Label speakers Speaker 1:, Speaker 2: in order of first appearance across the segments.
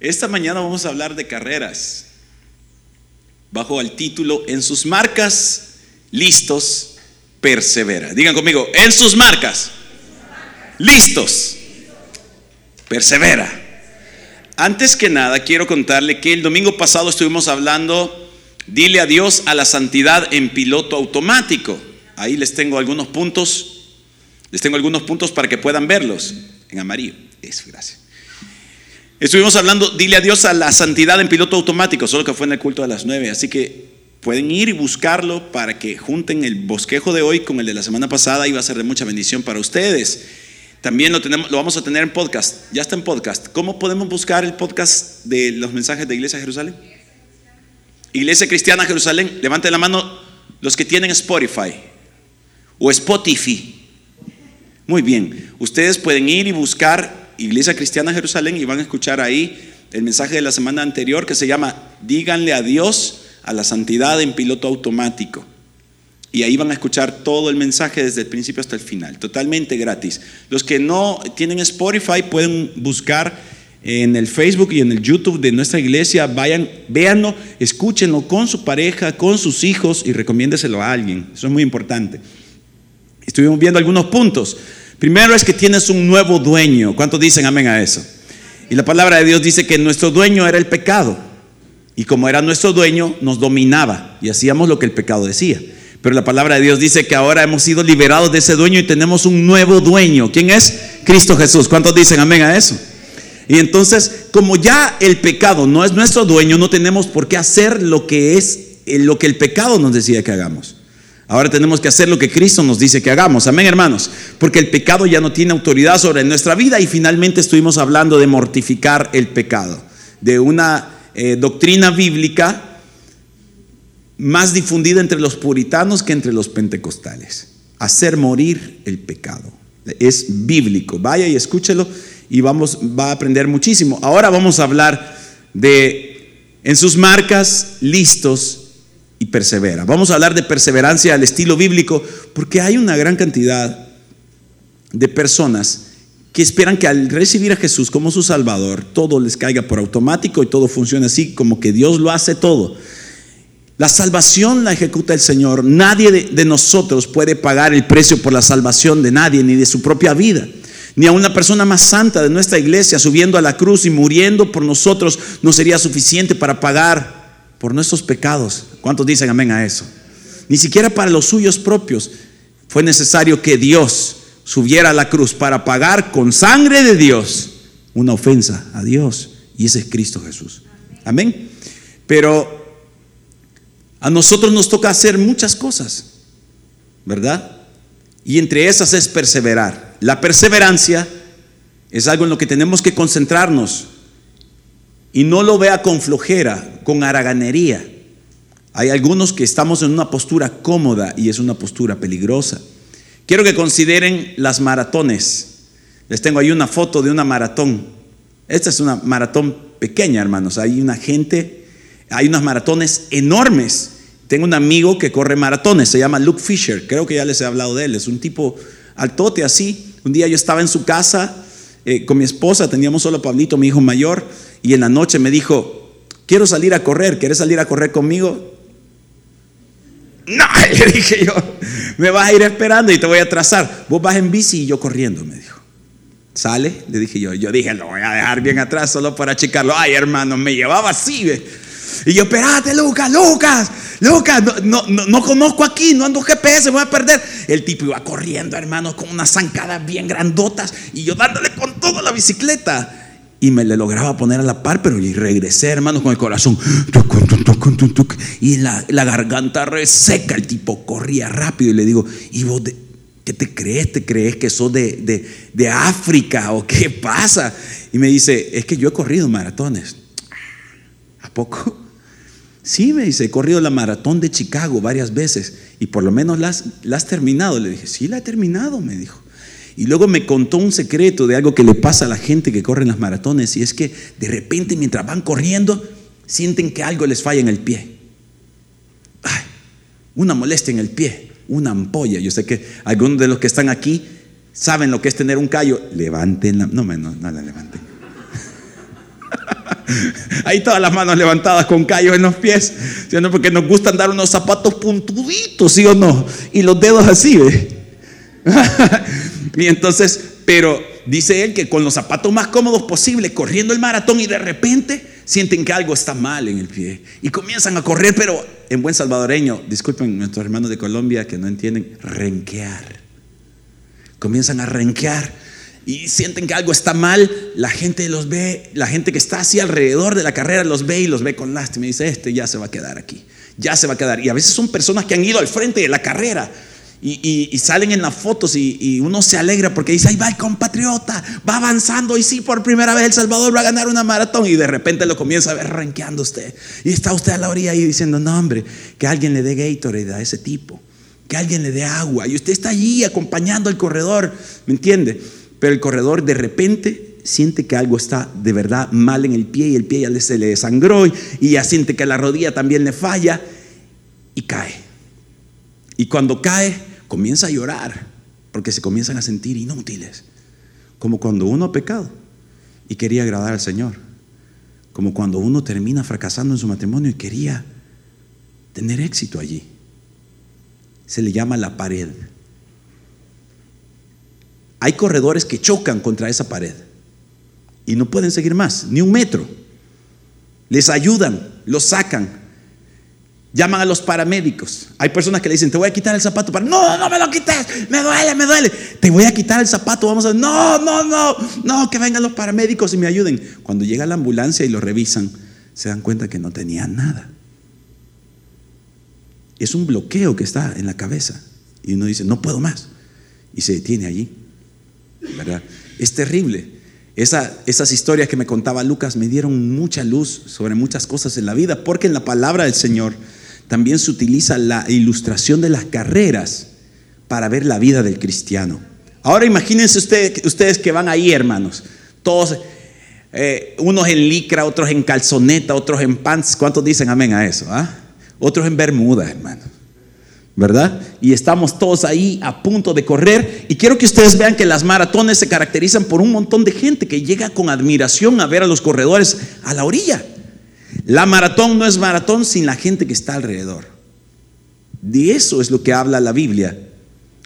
Speaker 1: Esta mañana vamos a hablar de carreras, bajo el título En sus marcas, listos, persevera. Digan conmigo, en sus marcas, listos, persevera. Antes que nada, quiero contarle que el domingo pasado estuvimos hablando, dile adiós a la santidad en piloto automático. Ahí les tengo algunos puntos, les tengo algunos puntos para que puedan verlos en amarillo. Eso, gracias. Estuvimos hablando, dile adiós a la santidad en piloto automático, solo que fue en el culto de las nueve, así que pueden ir y buscarlo para que junten el bosquejo de hoy con el de la semana pasada y va a ser de mucha bendición para ustedes. También lo, tenemos, lo vamos a tener en podcast, ya está en podcast. ¿Cómo podemos buscar el podcast de los mensajes de Iglesia Jerusalén? Iglesia Cristiana Jerusalén, levanten la mano los que tienen Spotify o Spotify. Muy bien, ustedes pueden ir y buscar Iglesia Cristiana Jerusalén y van a escuchar ahí el mensaje de la semana anterior que se llama Díganle a Dios a la santidad en piloto automático. Y ahí van a escuchar todo el mensaje desde el principio hasta el final, totalmente gratis. Los que no tienen Spotify pueden buscar en el Facebook y en el YouTube de nuestra iglesia, vayan, véanlo, escúchenlo con su pareja, con sus hijos y recomiéndeselo a alguien. Eso es muy importante. Estuvimos viendo algunos puntos. Primero es que tienes un nuevo dueño. ¿Cuántos dicen amén a eso? Y la palabra de Dios dice que nuestro dueño era el pecado. Y como era nuestro dueño, nos dominaba y hacíamos lo que el pecado decía. Pero la palabra de Dios dice que ahora hemos sido liberados de ese dueño y tenemos un nuevo dueño. ¿Quién es? Cristo Jesús. ¿Cuántos dicen amén a eso? Y entonces, como ya el pecado no es nuestro dueño, no tenemos por qué hacer lo que es eh, lo que el pecado nos decía que hagamos. Ahora tenemos que hacer lo que Cristo nos dice que hagamos. Amén, hermanos. Porque el pecado ya no tiene autoridad sobre nuestra vida y finalmente estuvimos hablando de mortificar el pecado, de una eh, doctrina bíblica más difundida entre los puritanos que entre los pentecostales. Hacer morir el pecado. Es bíblico. Vaya y escúchelo y vamos, va a aprender muchísimo. Ahora vamos a hablar de en sus marcas, listos y persevera. Vamos a hablar de perseverancia al estilo bíblico porque hay una gran cantidad de personas que esperan que al recibir a Jesús como su Salvador, todo les caiga por automático y todo funcione así, como que Dios lo hace todo. La salvación la ejecuta el Señor. Nadie de, nosotros puede pagar el precio por la salvación de nadie, ni de su propia vida. Ni a una persona más santa de nuestra iglesia subiendo a la cruz y muriendo por nosotros no sería suficiente para pagar por nuestros pecados. ¿Cuántos dicen amén a eso? Ni siquiera para los suyos propios fue necesario que Dios subiera a la cruz para pagar con sangre de Dios una ofensa a Dios. Y ese es Cristo Jesús. Amén. Pero a nosotros nos toca hacer muchas cosas, ¿verdad? Y entre esas es perseverar. La perseverancia es algo en lo que tenemos que concentrarnos y no lo vea con flojera, con haraganería. Hay algunos que estamos en una postura cómoda y es una postura peligrosa. Quiero que consideren las maratones. Les tengo ahí una foto de una maratón. Esta es una maratón pequeña, hermanos. Hay una gente hay unas maratones enormes. Tengo un amigo que corre maratones, se llama Luke Fisher, creo que ya les he hablado de él, es un tipo altote así. Un día yo estaba en su casa eh, con mi esposa, teníamos solo Pablito, mi hijo mayor, y en la noche me dijo, quiero salir a correr, ¿quieres salir a correr conmigo? No, le dije yo, me vas a ir esperando y te voy a trazar. Vos vas en bici y yo corriendo, me dijo. ¿Sale? Le dije yo. Yo dije, lo voy a dejar bien atrás solo para achicarlo. Ay, hermano, me llevaba así. Y yo, espérate, Lucas, Lucas, Lucas, no, no, no, conozco aquí, no ando GPS, voy a perder. El tipo iba corriendo, hermano, con unas zancadas bien grandotas y yo dándole con toda la bicicleta. Y me le lograba poner a la par, pero y regresé, hermano, con el corazón. Y la, la garganta reseca. El tipo corría rápido y le digo, ¿y vos qué te crees? ¿Te crees que sos de, de, de África o qué pasa? Y me dice, es que yo he corrido maratones. ¿A poco? Sí, me dice, he corrido la maratón de Chicago varias veces y por lo menos la has, terminado. Le dije, sí, la he terminado, me dijo. Y luego me contó un secreto de algo que le pasa a la gente que corre en las maratones y es que de repente mientras van corriendo sienten que algo les falla en el pie. una molestia en el pie, una ampolla. Yo sé que algunos de los que están aquí saben lo que es tener un callo. Levanten la... No, no, no la levanten. Ahí todas las manos levantadas con callos en los pies, ¿sí o no? Porque nos gustan dar unos zapatos puntuditos, ¿sí o no? Y los dedos así, ¿ve? y entonces, pero dice él que con los zapatos más cómodos posible, corriendo el maratón y de repente sienten que algo está mal en el pie y comienzan a correr, pero en buen salvadoreño, disculpen nuestros hermanos de Colombia que no entienden, renquear. Comienzan a renquear y sienten que algo está mal, la gente los ve, la gente que está así alrededor de la carrera los ve y los ve con lástima y dice, este ya se va a quedar aquí, ya se va a quedar. Y a veces son personas que han ido al frente de la carrera y, salen en las fotos y, uno se alegra porque dice, ahí va el compatriota, va avanzando y sí, por primera vez El Salvador va a ganar una maratón y de repente lo comienza a ver ranqueando usted. Y está usted a la orilla ahí diciendo, no hombre, que alguien le dé Gatorade a ese tipo, que alguien le dé agua. Y usted está allí acompañando al corredor, ¿me entiende? Pero el corredor de repente siente que algo está de verdad mal en el pie y el pie ya se le desangró y ya siente que la rodilla también le falla y cae. Y cuando cae, comienza a llorar porque se comienzan a sentir inútiles, como cuando uno ha pecado y quería agradar al Señor, como cuando uno termina fracasando en su matrimonio y quería tener éxito allí. Se le llama la pared. Hay corredores que chocan contra esa pared y no pueden seguir más, ni un metro. Les ayudan, los sacan, Llaman a los paramédicos. Hay personas que le dicen, te voy a quitar el zapato. Para, no, no me lo quites, me duele, me duele. Te voy a quitar el zapato, vamos a... No, no, no, no, que vengan los paramédicos y me ayuden. Cuando llega la ambulancia y lo revisan, se dan cuenta que no tenían nada. Es un bloqueo que está en la cabeza. Y uno dice, no puedo más. Y se detiene allí. Es terrible. esas historias que me contaba Lucas me dieron mucha luz sobre muchas cosas en la vida, porque en la palabra del Señor también se utiliza la ilustración de las carreras para ver la vida del cristiano. Ahora imagínense ustedes, ustedes que van ahí, hermanos, todos, eh, unos en licra, otros en calzoneta, otros en pants. ¿Cuántos dicen amén a eso? Ah? Otros en bermuda, hermano. ¿Verdad? Y estamos todos ahí a punto de correr. Y quiero que ustedes vean que las maratones se caracterizan por un montón de gente que llega con admiración a ver a los corredores a la orilla. La maratón no es maratón sin la gente que está alrededor. De eso es lo que habla la Biblia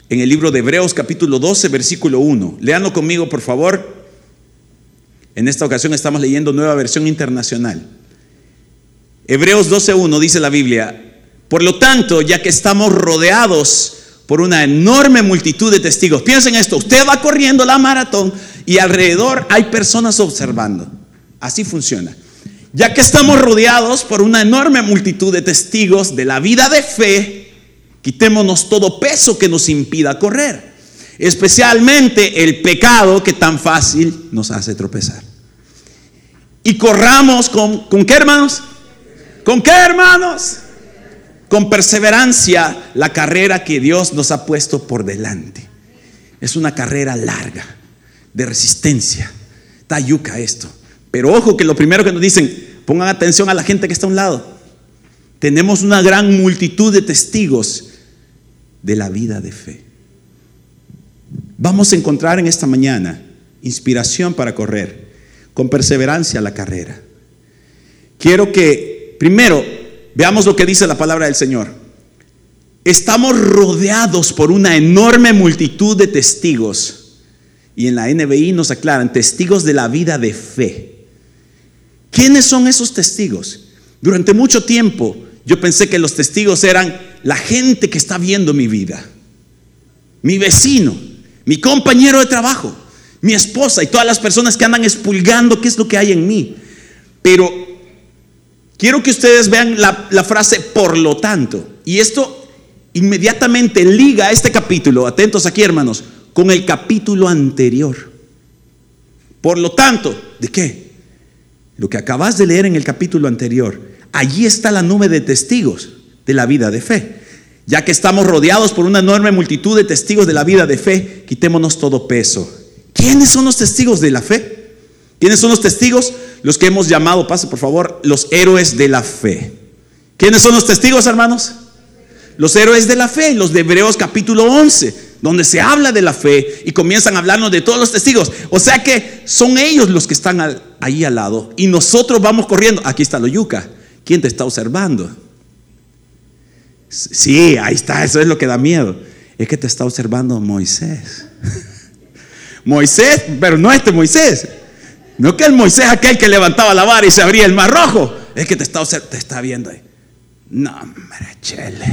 Speaker 1: en el libro de Hebreos capítulo 12, versículo 1. Leanlo conmigo, por favor. En esta ocasión estamos leyendo nueva versión internacional. Hebreos 12.1 dice la Biblia, por lo tanto, ya que estamos rodeados por una enorme multitud de testigos, piensen esto, usted va corriendo la maratón y alrededor hay personas observando. Así funciona. Ya que estamos rodeados por una enorme multitud de testigos de la vida de fe, quitémonos todo peso que nos impida correr, especialmente el pecado que tan fácil nos hace tropezar. Y corramos con, ¿con qué hermanos? ¿Con qué hermanos? Con perseverancia la carrera que Dios nos ha puesto por delante. Es una carrera larga, de resistencia. Tayuca esto. Pero ojo que lo primero que nos dicen, pongan atención a la gente que está a un lado. Tenemos una gran multitud de testigos de la vida de fe. Vamos a encontrar en esta mañana inspiración para correr, con perseverancia la carrera. Quiero que primero veamos lo que dice la palabra del Señor. Estamos rodeados por una enorme multitud de testigos. Y en la NBI nos aclaran, testigos de la vida de fe. ¿Quiénes son esos testigos? Durante mucho tiempo yo pensé que los testigos eran la gente que está viendo mi vida, mi vecino, mi compañero de trabajo, mi esposa y todas las personas que andan expulgando qué es lo que hay en mí. Pero quiero que ustedes vean la, frase por lo tanto. Y esto inmediatamente liga este capítulo, atentos aquí hermanos, con el capítulo anterior. Por lo tanto, ¿de qué? Lo que acabas de leer en el capítulo anterior, allí está la nube de testigos de la vida de fe. Ya que estamos rodeados por una enorme multitud de testigos de la vida de fe, quitémonos todo peso. ¿Quiénes son los testigos de la fe? ¿Quiénes son los testigos? Los que hemos llamado, pase por favor, los héroes de la fe. ¿Quiénes son los testigos, hermanos? Los héroes de la fe, los de Hebreos capítulo 11. donde se habla de la fe y comienzan a hablarnos de todos los testigos. O sea que son ellos los que están ahí al lado y nosotros vamos corriendo. Aquí está lo yuca. ¿Quién te está observando? Sí, ahí está, eso es lo que da miedo. Es que te está observando Moisés. Moisés, pero no este Moisés. No que el Moisés aquel que levantaba la vara y se abría el mar rojo. Es que te está, te está viendo ahí. No, chele.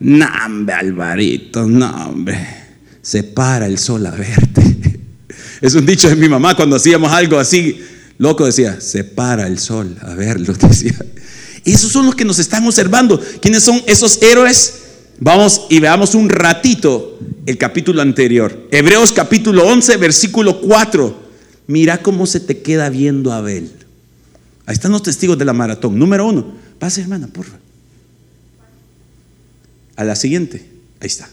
Speaker 1: No, hombre, Alvarito, no, hombre. Se para el sol a verte. Es un dicho de mi mamá cuando hacíamos algo así. Loco decía, se para el sol a verlo. Decía. Esos son los que nos están observando. ¿Quiénes son esos héroes? Vamos y veamos un ratito el capítulo anterior. Hebreos capítulo 11, versículo 4. Mira cómo se te queda viendo Abel. Ahí están los testigos de la maratón. Número uno. Pase, hermana, por favor. A la siguiente. Ahí está.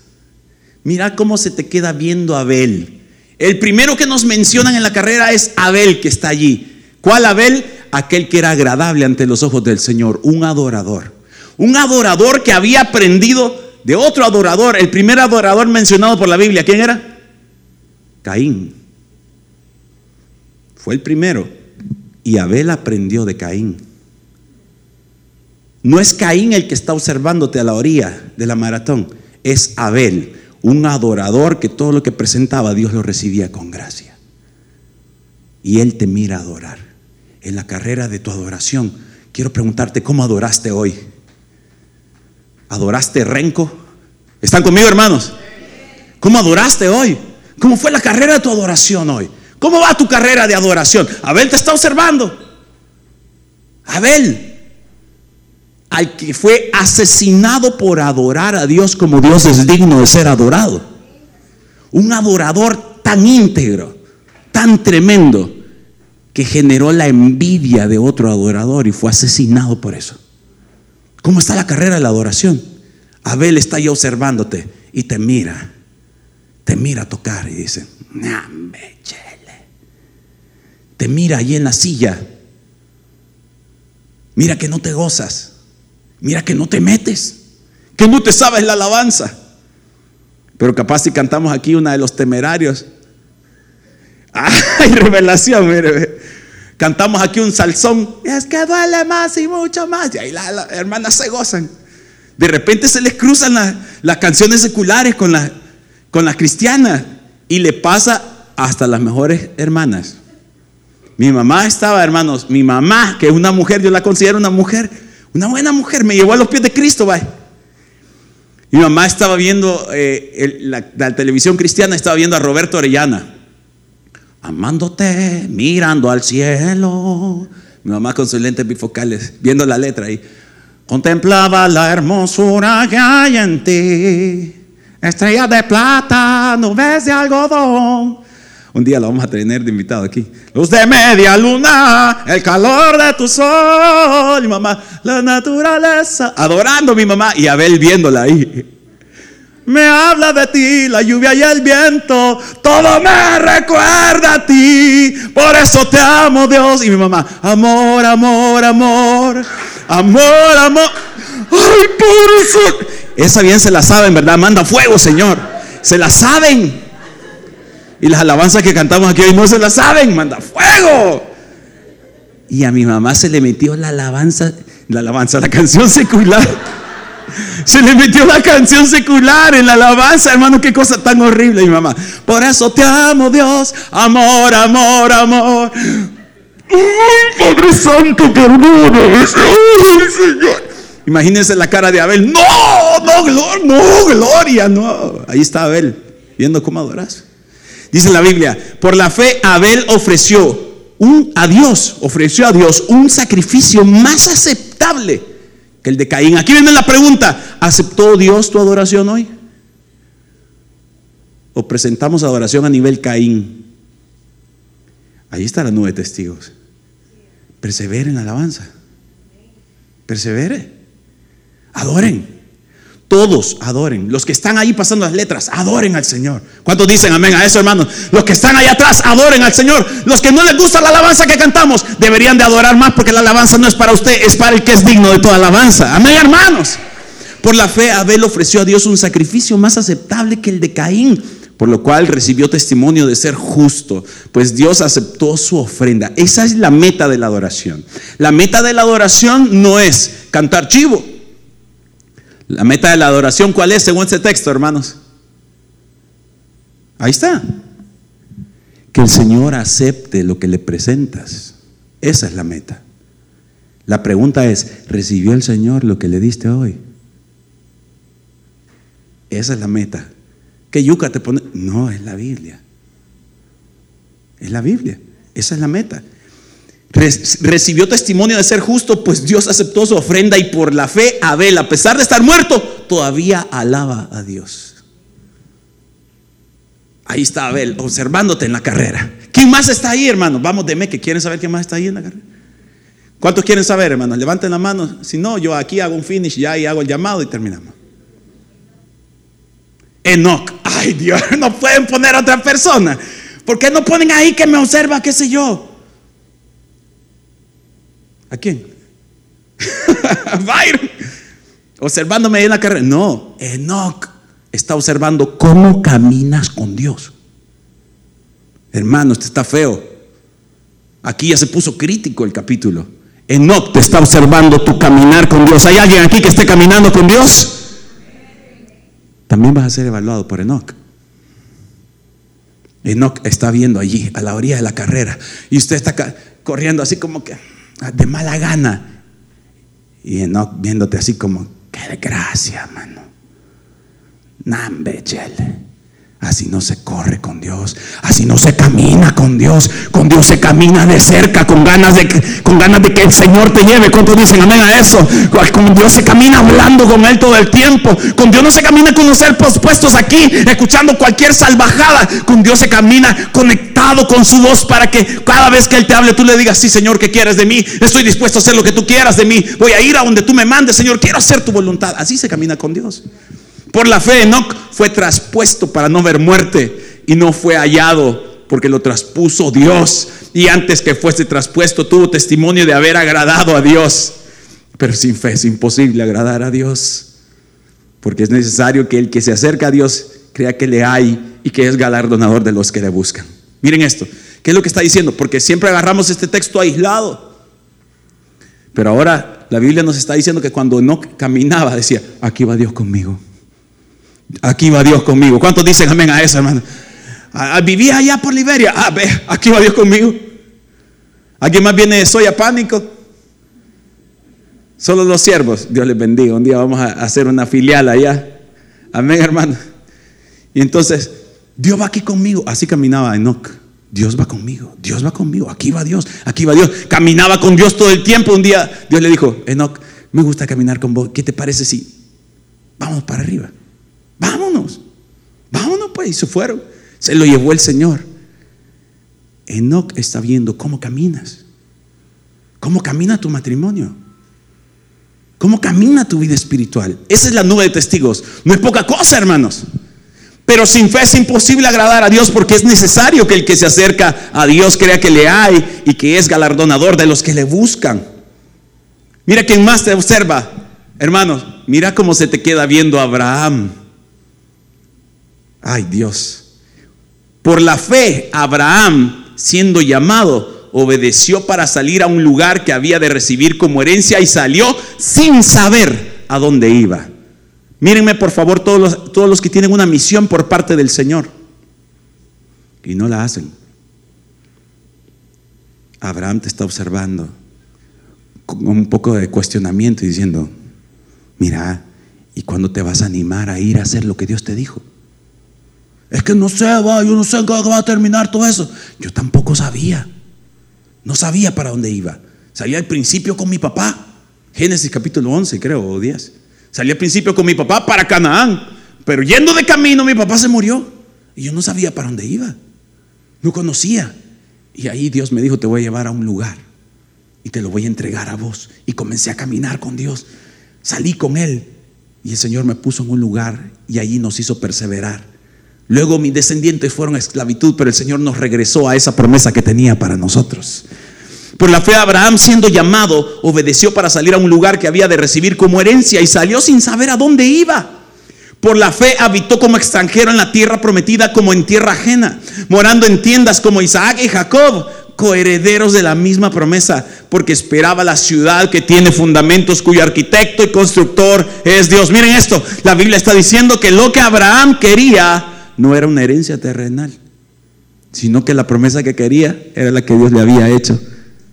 Speaker 1: Mira cómo se te queda viendo Abel. El primero que nos mencionan en la carrera es Abel que está allí. ¿Cuál Abel? Aquel que era agradable ante los ojos del Señor, un adorador. Un adorador que había aprendido de otro adorador. El primer adorador mencionado por la Biblia, ¿quién era? Caín. Fue el primero. Y Abel aprendió de Caín. No es Caín el que está observándote a la orilla de la maratón, es Abel, un adorador que todo lo que presentaba Dios lo recibía con gracia. Y Él te mira adorar. En la carrera de tu adoración, quiero preguntarte, ¿cómo adoraste hoy? ¿Adoraste renco? ¿Están conmigo, hermanos? ¿Cómo adoraste hoy? ¿Cómo fue la carrera de tu adoración hoy? ¿Cómo va tu carrera de adoración? Abel te está observando. Abel, al que fue asesinado por adorar a Dios como Dios es digno de ser adorado. Un adorador tan íntegro, tan tremendo, que generó la envidia de otro adorador y fue asesinado por eso. ¿Cómo está la carrera de la adoración? Abel está ahí observándote y te mira, te mira a tocar y dice, chele. Te mira allí en la silla. Mira que no te gozas. Mira que no te metes, que no te sabes la alabanza. Pero capaz si cantamos aquí una de los temerarios. ¡Ay, revelación! Cantamos aquí un salsón. Es que duele más y mucho más. Y ahí las hermanas se gozan. De repente se les cruzan las canciones seculares con, con las cristianas. Y le pasa hasta las mejores hermanas. Mi mamá estaba, hermanos, mi mamá, que es una mujer, yo la considero una mujer una buena mujer me llevó a los pies de Cristo, va. Mi mamá estaba viendo eh, la, televisión cristiana, estaba viendo a Roberto Orellana. Amándote, mirando al cielo. Mi mamá con sus lentes bifocales, viendo la letra ahí. Contemplaba la hermosura que hay en ti. Estrella de plata, nubes de algodón. Un día lo vamos a tener de invitado aquí. Luz de media luna, el calor de tu sol. Mamá, la naturaleza. Adorando a mi mamá y Abel viéndola ahí. Me habla de ti, la lluvia y el viento. Todo me recuerda a ti. Por eso te amo, Dios. Y mi mamá, amor, amor, amor. Amor, amor. Ay, por eso. Esa bien se la saben, ¿verdad? Manda fuego, Señor. Se la saben. Y las alabanzas que cantamos aquí hoy no se las saben, manda fuego. Y a mi mamá se le metió la alabanza, la alabanza, la canción secular. Se le metió la canción secular en la alabanza, hermano, qué cosa tan horrible, mi mamá. Por eso te amo, Dios, amor, amor, amor. Ay, Padre Santo, perdóname. Ay, Señor. Imagínense la cara de Abel. No, no, gloria, no, gloria, no. Ahí está Abel, viendo cómo adoras. Dice la Biblia, por la fe Abel ofreció un, a Dios, ofreció a Dios un sacrificio más aceptable que el de Caín. Aquí viene la pregunta, ¿aceptó Dios tu adoración hoy? ¿O presentamos adoración a nivel Caín? Ahí está la nube de testigos. Persevere en la alabanza. Persevere. Adoren. Todos adoren. Los que están ahí pasando las letras, adoren al Señor. ¿Cuántos dicen amén a eso, hermanos? Los que están ahí atrás, adoren al Señor. Los que no les gusta la alabanza que cantamos, deberían de adorar más porque la alabanza no es para usted, es para el que es digno de toda alabanza. Amén, hermanos. Por la fe, Abel ofreció a Dios un sacrificio más aceptable que el de Caín, por lo cual recibió testimonio de ser justo, pues Dios aceptó su ofrenda. Esa es la meta de la adoración. La meta de la adoración no es cantar chivo. La meta de la adoración, ¿cuál es según este texto, hermanos? Ahí está. Que el Señor acepte lo que le presentas. Esa es la meta. La pregunta es, ¿recibió el Señor lo que le diste hoy? Esa es la meta. ¿Qué yuca te pone? No, es la Biblia. Es la Biblia. Esa es la meta. Recibió testimonio de ser justo, pues Dios aceptó su ofrenda y por la fe Abel, a pesar de estar muerto, todavía alaba a Dios. Ahí está Abel, observándote en la carrera. ¿Quién más está ahí, hermano? Vamos, deme que quieren saber quién más está ahí en la carrera. ¿Cuántos quieren saber, hermanos? Levanten la mano. Si no, yo aquí hago un finish ya y hago el llamado y terminamos. Enoch. Ay, Dios, no pueden poner a otra persona. ¿Por qué no ponen ahí que me observa, qué sé yo? ¿A quién? Byron. Observándome en la carrera. No, Enoch está observando cómo caminas con Dios. Hermano, este está feo. Aquí ya se puso crítico el capítulo. Enoch te está observando tu caminar con Dios. ¿Hay alguien aquí que esté caminando con Dios? También vas a ser evaluado por Enoch. Enoch está viendo allí, a la orilla de la carrera, y usted está corriendo así como que de mala gana. Y Enoch viéndote así como, qué gracia, mano. Nambe, chele. Así no se corre con Dios, así no se camina con Dios. Con Dios se camina de cerca, con ganas de que, con ganas de que el Señor te lleve. ¿Cuántos dicen amén a eso? Con Dios se camina hablando con Él todo el tiempo. Con Dios no se camina con los ser puestos aquí, escuchando cualquier salvajada. Con Dios se camina conectado con su voz para que cada vez que Él te hable, tú le digas, sí, Señor, ¿qué quieres de mí? Estoy dispuesto a hacer lo que tú quieras de mí. Voy a ir a donde tú me mandes, Señor. Quiero hacer tu voluntad. Así se camina con Dios. Por la fe, Enoch fue traspuesto para no ver muerte y no fue hallado porque lo traspuso Dios. Y antes que fuese traspuesto tuvo testimonio de haber agradado a Dios. Pero sin fe es imposible agradar a Dios. Porque es necesario que el que se acerca a Dios crea que le hay y que es galardonador de los que le buscan. Miren esto. ¿Qué es lo que está diciendo? Porque siempre agarramos este texto aislado. Pero ahora la Biblia nos está diciendo que cuando no caminaba decía, aquí va Dios conmigo. Aquí va Dios conmigo. ¿Cuántos dicen amén a eso, hermano? Vivía allá por Liberia. Ah, ve, aquí va Dios conmigo. ¿Alguien más viene de soya pánico? Solo los siervos. Dios les bendiga. Un día vamos a hacer una filial allá. Amén, hermano. Y entonces, Dios va aquí conmigo. Así caminaba Enoch. Dios va conmigo, Dios va conmigo, aquí va Dios, aquí va Dios. Caminaba con Dios todo el tiempo. Un día Dios le dijo, Enoch, me gusta caminar con vos. ¿Qué te parece si vamos para arriba? Vámonos, vámonos pues. Y se fueron. Se lo llevó el Señor. Enoch está viendo cómo caminas. ¿Cómo camina tu matrimonio? ¿Cómo camina tu vida espiritual? Esa es la nube de testigos. No es poca cosa, hermanos. Pero sin fe es imposible agradar a Dios porque es necesario que el que se acerca a Dios crea que le hay y que es galardonador de los que le buscan. Mira quién más te observa, hermanos. Mira cómo se te queda viendo Abraham. Ay Dios. Por la fe, Abraham, siendo llamado, obedeció para salir a un lugar que había de recibir como herencia y salió sin saber a dónde iba. Mírenme por favor todos los, todos los que tienen una misión por parte del Señor y no la hacen. Abraham te está observando con un poco de cuestionamiento y diciendo, mira, ¿y cuándo te vas a animar a ir a hacer lo que Dios te dijo? Es que no sé, va, yo no sé cómo va a terminar todo eso. Yo tampoco sabía. No sabía para dónde iba. Salía al principio con mi papá. Génesis capítulo 11, creo, o 10. Salí al principio con mi papá para Canaán. Pero yendo de camino, mi papá se murió. Y yo no sabía para dónde iba. No conocía. Y ahí Dios me dijo, te voy a llevar a un lugar. Y te lo voy a entregar a vos. Y comencé a caminar con Dios. Salí con Él. Y el Señor me puso en un lugar y allí nos hizo perseverar. Luego mis descendientes fueron a esclavitud, pero el Señor nos regresó a esa promesa que tenía para nosotros. Por la fe Abraham, siendo llamado, obedeció para salir a un lugar que había de recibir como herencia y salió sin saber a dónde iba. Por la fe habitó como extranjero en la tierra prometida como en tierra ajena, morando en tiendas como Isaac y Jacob, coherederos de la misma promesa, porque esperaba la ciudad que tiene fundamentos, cuyo arquitecto y constructor es Dios. Miren esto, la Biblia está diciendo que lo que Abraham quería no era una herencia terrenal, sino que la promesa que quería era la que Dios le había hecho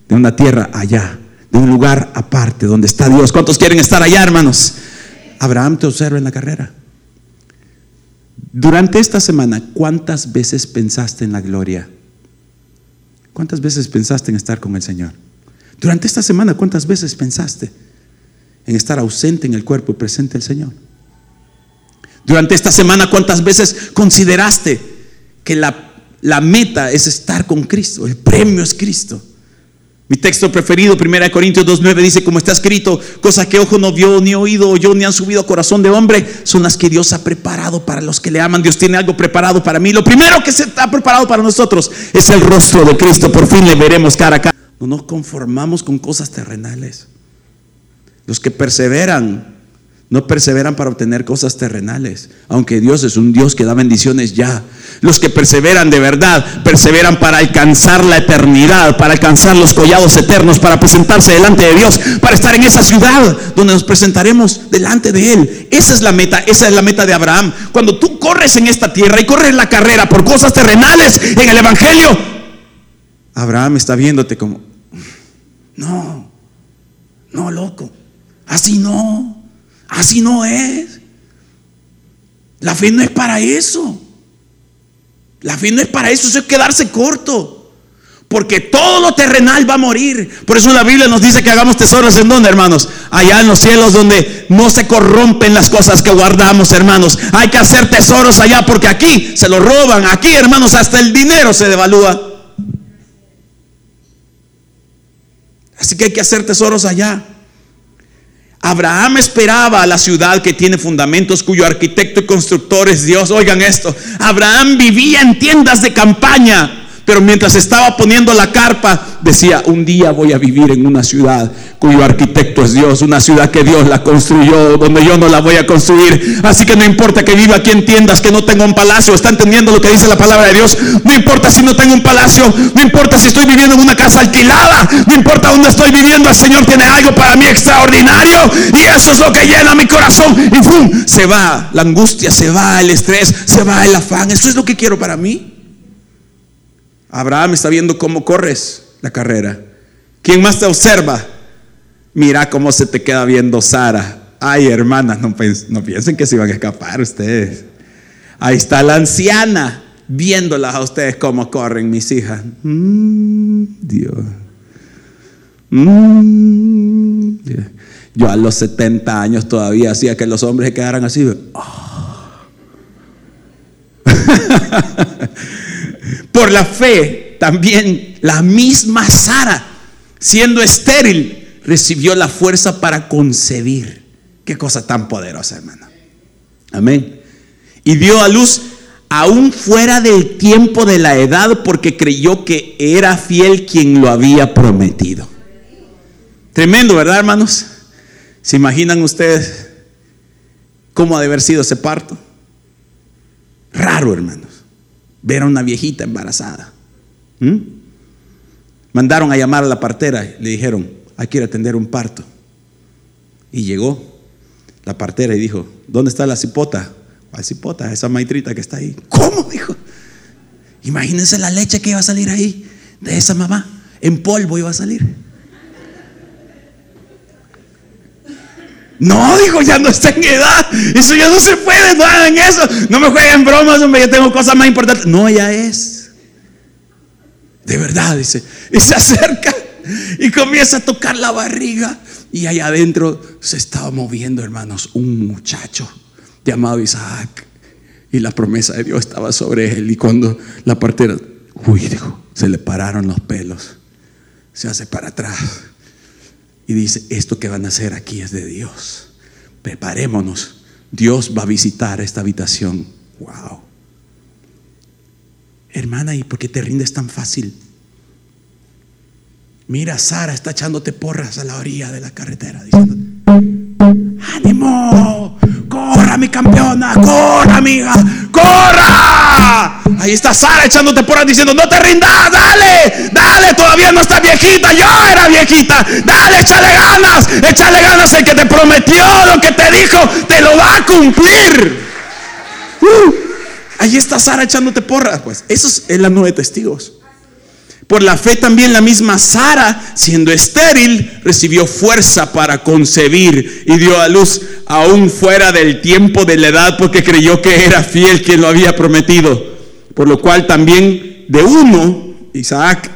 Speaker 1: de una tierra allá, de un lugar aparte, donde está Dios. ¿Cuántos quieren estar allá, hermanos? Abraham te observa en la carrera. Durante esta semana, ¿cuántas veces pensaste en la gloria? ¿Cuántas veces pensaste en estar con el Señor? Durante esta semana, ¿cuántas veces pensaste en estar ausente en el cuerpo y presente el Señor? Durante esta semana, ¿cuántas veces consideraste que la, la meta es estar con Cristo? El premio es Cristo. Mi texto preferido, 1 Corintios 2.9, dice, como está escrito, cosas que ojo no vio, ni oído oyó, ni han subido a corazón de hombre, son las que Dios ha preparado para los que le aman. Dios tiene algo preparado para mí. Lo primero que se está preparado para nosotros es el rostro de Cristo. Por fin le veremos cara a cara. No nos conformamos con cosas terrenales. Los que perseveran no perseveran para obtener cosas terrenales, aunque Dios es un Dios que da bendiciones ya. Los que perseveran de verdad, perseveran para alcanzar la eternidad, para alcanzar los collados eternos, para presentarse delante de Dios, para estar en esa ciudad donde nos presentaremos delante de Él. Esa es la meta, esa es la meta de Abraham. Cuando tú corres en esta tierra y corres la carrera por cosas terrenales en el Evangelio, Abraham está viéndote como, no, no, loco, así no. Así no es. La fe no es para eso. La fe no es para eso, eso es quedarse corto. Porque todo lo terrenal va a morir. Por eso la Biblia nos dice que hagamos tesoros en donde, hermanos. Allá en los cielos donde no se corrompen las cosas que guardamos, hermanos. Hay que hacer tesoros allá porque aquí se lo roban. Aquí, hermanos, hasta el dinero se devalúa. Así que hay que hacer tesoros allá. Abraham esperaba a la ciudad que tiene fundamentos, cuyo arquitecto y constructor es Dios. Oigan esto, Abraham vivía en tiendas de campaña pero mientras estaba poniendo la carpa, decía, un día voy a vivir en una ciudad cuyo arquitecto es Dios, una ciudad que Dios la construyó, donde yo no la voy a construir. Así que no importa que viva aquí en tiendas, que no tenga un palacio, está entendiendo lo que dice la palabra de Dios. No importa si no tengo un palacio, no importa si estoy viviendo en una casa alquilada, no importa dónde estoy viviendo, el Señor tiene algo para mí extraordinario y eso es lo que llena mi corazón. Y ¡pum! se va la angustia, se va el estrés, se va el afán. Eso es lo que quiero para mí. Abraham está viendo cómo corres la carrera. ¿Quién más te observa? Mira cómo se te queda viendo Sara. Ay, hermanas, no, piensen que se iban a escapar ustedes. Ahí está la anciana viéndolas a ustedes cómo corren mis hijas. Mm, Dios. Mm, Yo a los 70 años todavía hacía que los hombres se quedaran así. Por la fe, también la misma Sara, siendo estéril, recibió la fuerza para concebir. Qué cosa tan poderosa, hermano. Amén. Y dio a luz aún fuera del tiempo de la edad porque creyó que era fiel quien lo había prometido. Tremendo, ¿verdad, hermanos? ¿Se imaginan ustedes cómo ha de haber sido ese parto? Raro, hermanos ver a una viejita embarazada. ¿Mm? Mandaron a llamar a la partera, le dijeron, hay que a atender un parto. Y llegó la partera y dijo, ¿dónde está la cipota? La cipota? Esa maitrita que está ahí. ¿Cómo? Dijo. Imagínense la leche que iba a salir ahí de esa mamá. En polvo iba a salir. No, dijo, ya no está en edad. Eso ya no se puede, no hagan eso. No me jueguen bromas, hombre, yo tengo cosas más importantes. No, ya es. De verdad, dice. Y se acerca y comienza a tocar la barriga. Y allá adentro se estaba moviendo, hermanos, un muchacho llamado Isaac. Y la promesa de Dios estaba sobre él. Y cuando la partera, uy, dijo, se le pararon los pelos. Se hace para atrás y dice, esto que van a hacer aquí es de Dios. Preparémonos. Dios va a visitar esta habitación. Wow. Hermana, ¿y por qué te rindes tan fácil?
Speaker 2: Mira, Sara está echándote porras a la orilla de la carretera, diciendo, ánimo, mi campeona, corra amiga, corra. Ahí está Sara echándote porras diciendo, no te rindas, dale, dale, todavía no estás viejita, yo era viejita, dale, échale ganas, échale ganas, el que te prometió lo que te dijo, te lo va a cumplir. Uh, ahí está Sara echándote porras, pues eso es la nube de testigos. Por la fe también la misma Sara, siendo estéril, recibió fuerza para concebir y dio a luz aún fuera del tiempo de la edad porque creyó que era fiel quien lo había prometido. Por lo cual también de uno, Isaac,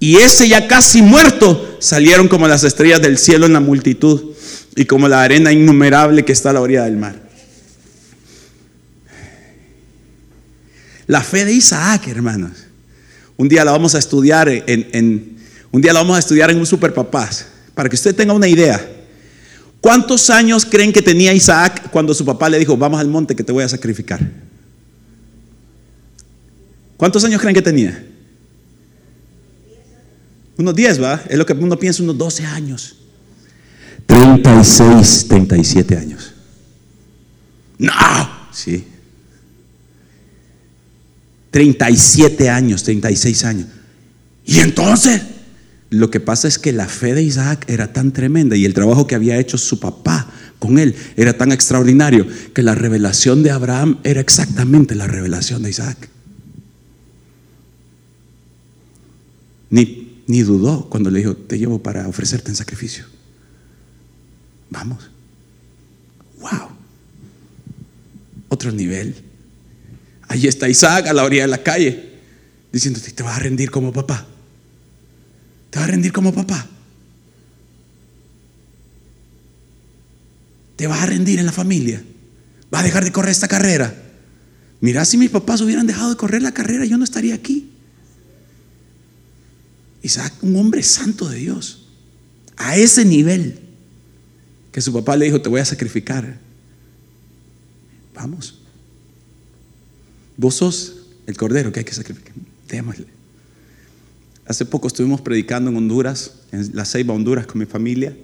Speaker 2: y ese ya casi muerto, salieron como las estrellas del cielo en la multitud y como la arena innumerable que está a la orilla del mar. La fe de Isaac, hermanos un día la vamos a estudiar en, un día la vamos a estudiar en un super papás, para que usted tenga una idea. ¿Cuántos años creen que tenía Isaac cuando su papá le dijo, vamos al monte que te voy a sacrificar? ¿Cuántos años creen que tenía? Unos 10, ¿va? Es lo que uno piensa, unos 12 años. 36, 37 años. No, sí. 37 años, 36 años. Y entonces, lo que pasa es que la fe de Isaac era tan tremenda y el trabajo que había hecho su papá con él era tan extraordinario que la revelación de Abraham era exactamente la revelación de Isaac. Ni, ni dudó cuando le dijo, te llevo para ofrecerte en sacrificio. Vamos. Wow. Otro nivel. Ahí está Isaac a la orilla de la calle, diciéndote, te vas a rendir como papá. Te vas a rendir como papá. Te vas a rendir en la familia. Vas a dejar de correr esta carrera. Mira, si mis papás hubieran dejado de correr la carrera, yo no estaría aquí. Isaac, un hombre santo de Dios, a ese nivel, que su papá le dijo, te voy a sacrificar. Vamos. Vos sos el cordero que hay que sacrificar. Démosle. Hace poco estuvimos predicando en Honduras, en la Ceiba, Honduras, con mi familia,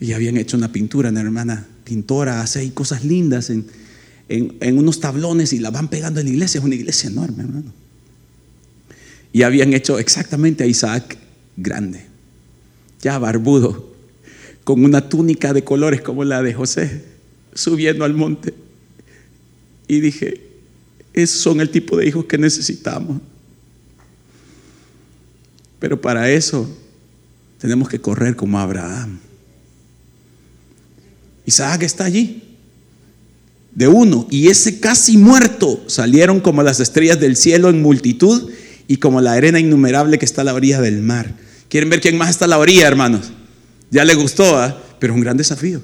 Speaker 2: y habían hecho una pintura, una hermana pintora hace cosas lindas en, en, unos tablones y la van pegando en la iglesia, es una iglesia enorme, hermano. Y habían hecho exactamente a Isaac grande, ya barbudo, con una túnica de colores como la de José, subiendo al monte. Y dije, esos son el tipo de hijos que necesitamos. Pero para eso tenemos que correr como Abraham. Isaac está allí. De uno. Y ese casi muerto salieron como las estrellas del cielo en multitud y como la arena innumerable que está a la orilla del mar. ¿Quieren ver quién más está a la orilla, hermanos? Ya le gustó, ¿ah? pero es un gran desafío.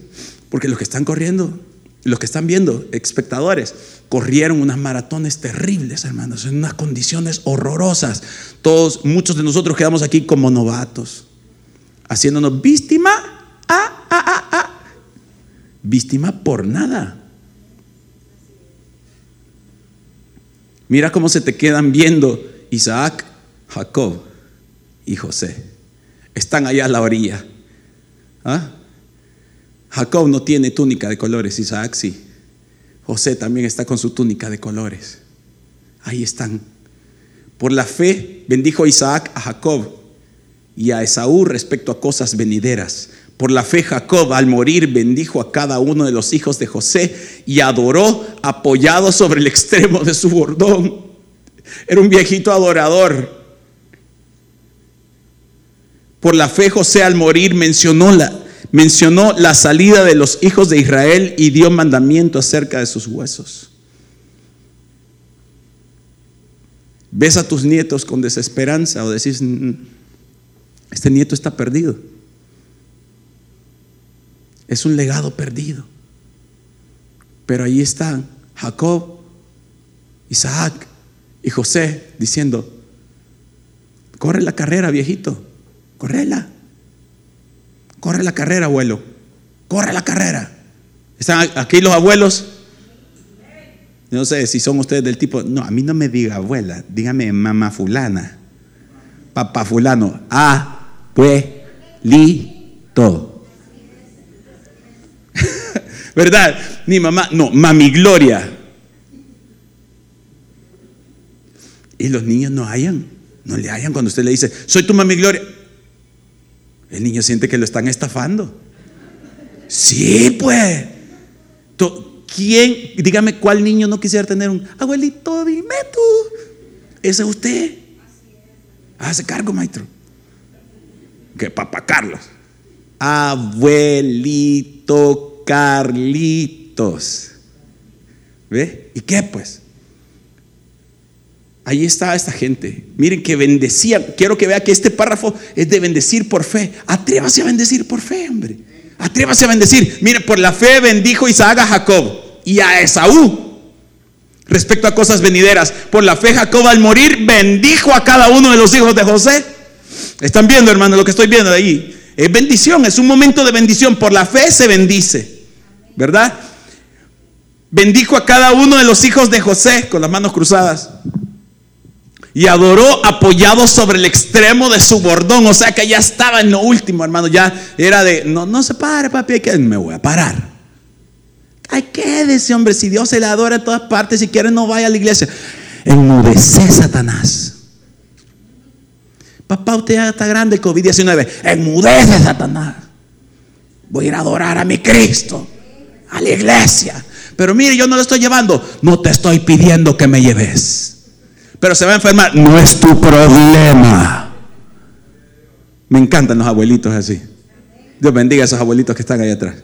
Speaker 2: Porque los que están corriendo los que están viendo, espectadores, corrieron unas maratones terribles, hermanos, en unas condiciones horrorosas. Todos, muchos de nosotros quedamos aquí como novatos, haciéndonos víctima, ah, ah, ah, ah, víctima por nada. Mira cómo se te quedan viendo Isaac, Jacob y José. Están allá a la orilla. ¿Ah? Jacob no tiene túnica de colores, Isaac sí. José también está con su túnica de colores. Ahí están. Por la fe bendijo Isaac a Jacob y a Esaú respecto a cosas venideras. Por la fe Jacob al morir bendijo a cada uno de los hijos de José y adoró apoyado sobre el extremo de su bordón. Era un viejito adorador. Por la fe José al morir mencionó la, mencionó la salida de los hijos de Israel y dio mandamiento acerca de sus huesos. ¿Ves a tus nietos con desesperanza o decís, mm, este nieto está perdido? Es un legado perdido. Pero ahí están Jacob, Isaac y José diciendo, corre la carrera, viejito, correla. Corre la carrera, abuelo. Corre la carrera. ¿Están aquí los abuelos? No sé si son ustedes del tipo, no, a mí no me diga abuela, dígame mamá fulana, papá fulano. Abuelito. ¿Verdad? Mi mamá, no, mami Gloria. Y los niños no hayan, no le hayan cuando usted le dice, soy tu mami Gloria. El niño siente que lo están estafando. Sí, pues. ¿Quién, dígame cuál niño no quisiera tener un abuelito, dime tú? Ese es usted. Hace cargo, maestro. Que papá Carlos. Abuelito Carlitos. ¿Ve? ¿Y qué pues? Ahí está esta gente. Miren que bendecían. Quiero que vea que este párrafo es de bendecir por fe. Atrévase a bendecir por fe, hombre. Atrévase a bendecir. Mire, por la fe bendijo Isaac a Jacob y a Esaú. Respecto a cosas venideras, por la fe Jacob al morir bendijo a cada uno de los hijos de José. Están viendo, hermano, lo que estoy viendo de ahí. Es bendición, es un momento de bendición. Por la fe se bendice, ¿verdad? Bendijo a cada uno de los hijos de José con las manos cruzadas y adoró apoyado sobre el extremo de su bordón. O sea que ya estaba en lo último, hermano. Ya era de, no, no se pare, papi, que me voy a parar. Ay, quédese, hombre, si Dios se le adora en todas partes, si quiere no vaya a la iglesia. Enmudece, Satanás. Papá, usted ya está grande, COVID-19. Enmudece, Satanás. Voy a ir a adorar a mi Cristo, a la iglesia. Pero mire, yo no lo estoy llevando. No te estoy pidiendo que me lleves pero se va a enfermar. No es tu problema. Me encantan los abuelitos así. Dios bendiga a esos abuelitos que están ahí atrás.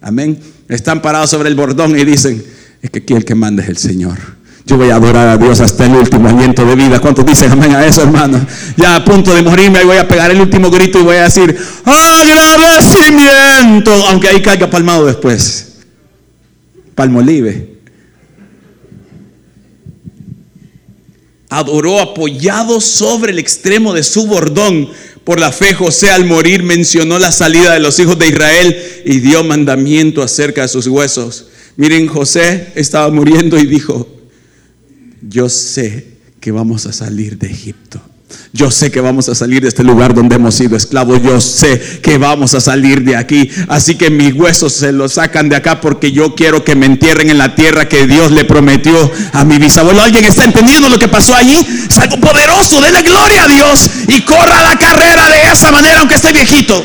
Speaker 2: Amén. Están parados sobre el bordón y dicen, es que aquí el que manda es el Señor. Yo voy a adorar a Dios hasta el último aliento de vida. ¿Cuántos dicen amén a eso, hermano? Ya a punto de morirme, ahí voy a pegar el último grito y voy a decir, agradecimiento. Aunque ahí caiga palmado después. Palmolive. Adoró apoyado sobre el extremo de su bordón. Por la fe José al morir mencionó la salida de los hijos de Israel y dio mandamiento acerca de sus huesos. Miren, José estaba muriendo y dijo, yo sé que vamos a salir de Egipto. Yo sé que vamos a salir de este lugar donde hemos sido esclavos. Yo sé que vamos a salir de aquí. Así que mis huesos se los sacan de acá porque yo quiero que me entierren en la tierra que Dios le prometió a mi bisabuelo. ¿Alguien está entendiendo lo que pasó allí? Es poderoso. Dele gloria a Dios y corra la carrera de esa manera aunque esté viejito.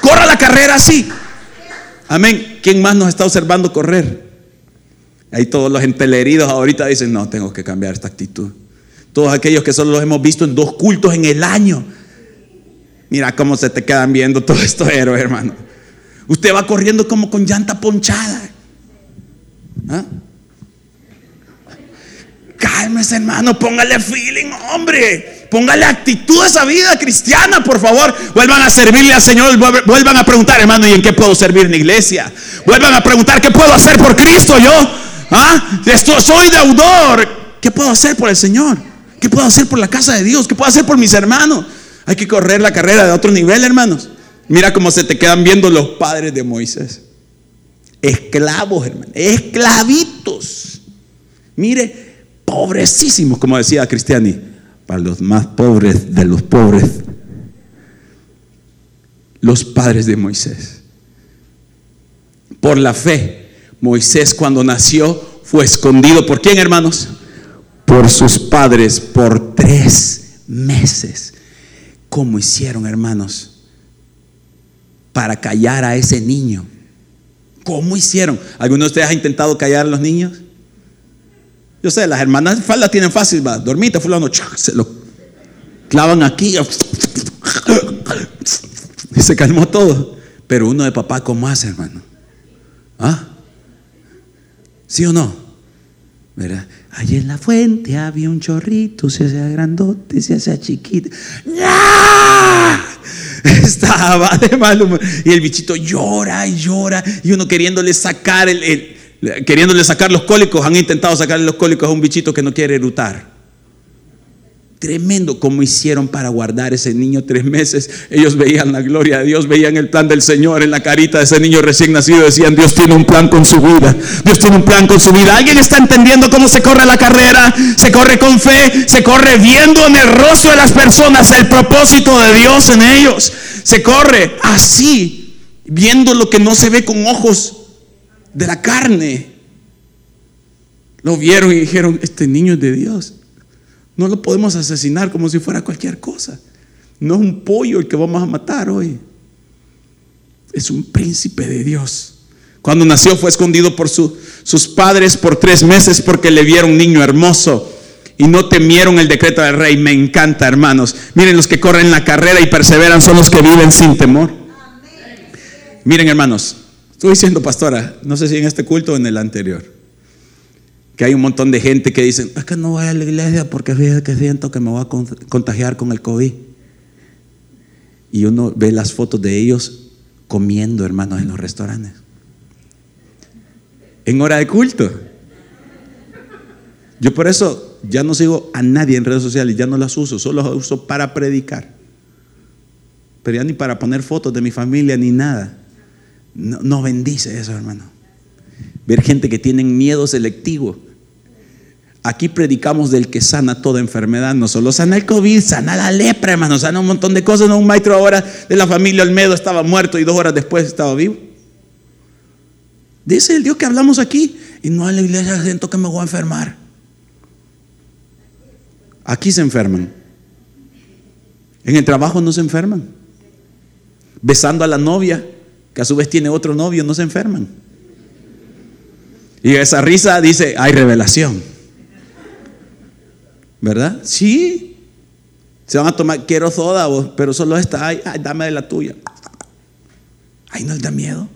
Speaker 2: Corra la carrera así. Amén. ¿Quién más nos está observando correr? Ahí todos los enteleridos ahorita dicen, no, tengo que cambiar esta actitud. Todos aquellos que solo los hemos visto en dos cultos en el año. Mira cómo se te quedan viendo todos estos héroes, hermano. Usted va corriendo como con llanta ponchada. ¿Ah? Cálmese, hermano. Póngale feeling, hombre. Póngale actitud a esa vida cristiana, por favor. Vuelvan a servirle al Señor. Vuelvan a preguntar, hermano, ¿y en qué puedo servir en la iglesia? Vuelvan a preguntar, ¿qué puedo hacer por Cristo yo? ¿Ah? Esto, soy deudor. ¿Qué puedo hacer por el Señor? ¿Qué puedo hacer por la casa de Dios? ¿Qué puedo hacer por mis hermanos? Hay que correr la carrera de otro nivel, hermanos. Mira cómo se te quedan viendo los padres de Moisés. Esclavos, hermanos. Esclavitos. Mire, pobrecísimos, como decía Cristiani. Para los más pobres de los pobres. Los padres de Moisés. Por la fe, Moisés cuando nació fue escondido. ¿Por quién, hermanos? Por sus padres por tres meses. ¿Cómo hicieron, hermanos? Para callar a ese niño. ¿Cómo hicieron? ¿Alguno de ustedes ha intentado callar a los niños? Yo sé, las hermanas falda tienen fácil, va, dormita, fulano, se lo clavan aquí y se calmó todo. Pero uno de papá, ¿cómo hace, hermano? ¿Ah? ¿Sí o no? ¿Verdad? Allí en la fuente había un chorrito, se hacía grandote, se hacía chiquito. Estaba de mal humor. Y el bichito llora y llora. Y uno queriéndole sacar el, queriéndole sacar los cólicos. Han intentado sacarle los cólicos a un bichito que no quiere erutar. Tremendo como hicieron para guardar ese niño tres meses. Ellos veían la gloria de Dios, veían el plan del Señor en la carita de ese niño recién nacido. Decían, Dios tiene un plan con su vida. Dios tiene un plan con su vida. ¿Alguien está entendiendo cómo se corre la carrera? Se corre con fe, se corre viendo en el rostro de las personas el propósito de Dios en ellos. Se corre así, viendo lo que no se ve con ojos de la carne. Lo vieron y dijeron, este niño es de Dios. No lo podemos asesinar como si fuera cualquier cosa. No es un pollo el que vamos a matar hoy. Es un príncipe de Dios. Cuando nació fue escondido por sus padres por tres meses porque le vieron un niño hermoso y no temieron el decreto del rey. Me encanta, hermanos. Miren, los que corren la carrera y perseveran son los que viven sin temor. Miren, hermanos, estoy diciendo, pastora, no sé si en este culto o en el anterior que hay un montón de gente que dicen, es que no voy a la iglesia porque que siento que me voy a contagiar con el COVID. Y uno ve las fotos de ellos comiendo, hermanos, en los restaurantes. En hora de culto. Yo por eso ya no sigo a nadie en redes sociales, ya no las uso, solo las uso para predicar. Pero ya ni para poner fotos de mi familia ni nada. No bendice eso, hermano. Ver gente que tiene miedo selectivo Aquí predicamos del que sana toda enfermedad, no solo sana el COVID, sana la lepra, hermano, sana un montón de cosas. No, un maestro ahora de la familia Olmedo estaba muerto y dos horas después estaba vivo. Dice el Dios que hablamos aquí, y no a la iglesia siento que me voy a enfermar. Aquí se enferman. En el trabajo no se enferman. Besando a la novia, que a su vez tiene otro novio, no se enferman. Y esa risa dice, hay revelación. ¿Verdad? Sí. Se van a tomar, quiero soda, pero solo está, ay, dame de la tuya. Ay, no les da miedo.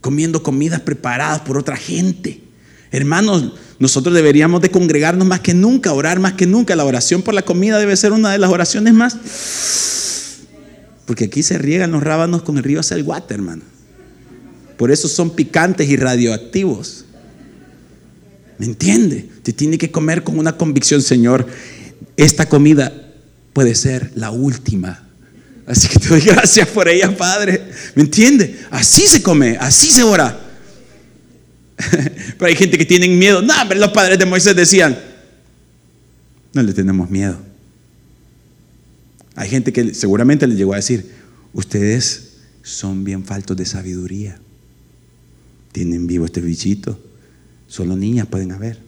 Speaker 2: Comiendo comidas preparadas por otra gente. Hermanos, nosotros deberíamos de congregarnos más que nunca, orar más que nunca. La oración por la comida debe ser una de las oraciones más. Porque aquí se riegan los rábanos con el río hacia el water, hermano. Por eso son picantes y radioactivos. ¿Me entiende? Te tiene que comer con una convicción, Señor. Esta comida puede ser la última. Así que te doy gracias por ella, Padre. ¿Me entiende? Así se come, así se ora. Pero hay gente que tiene miedo. No, pero los padres de Moisés decían, no le tenemos miedo. Hay gente que seguramente le llegó a decir, ustedes son bien faltos de sabiduría. Tienen vivo este bichito. Solo niñas pueden haber.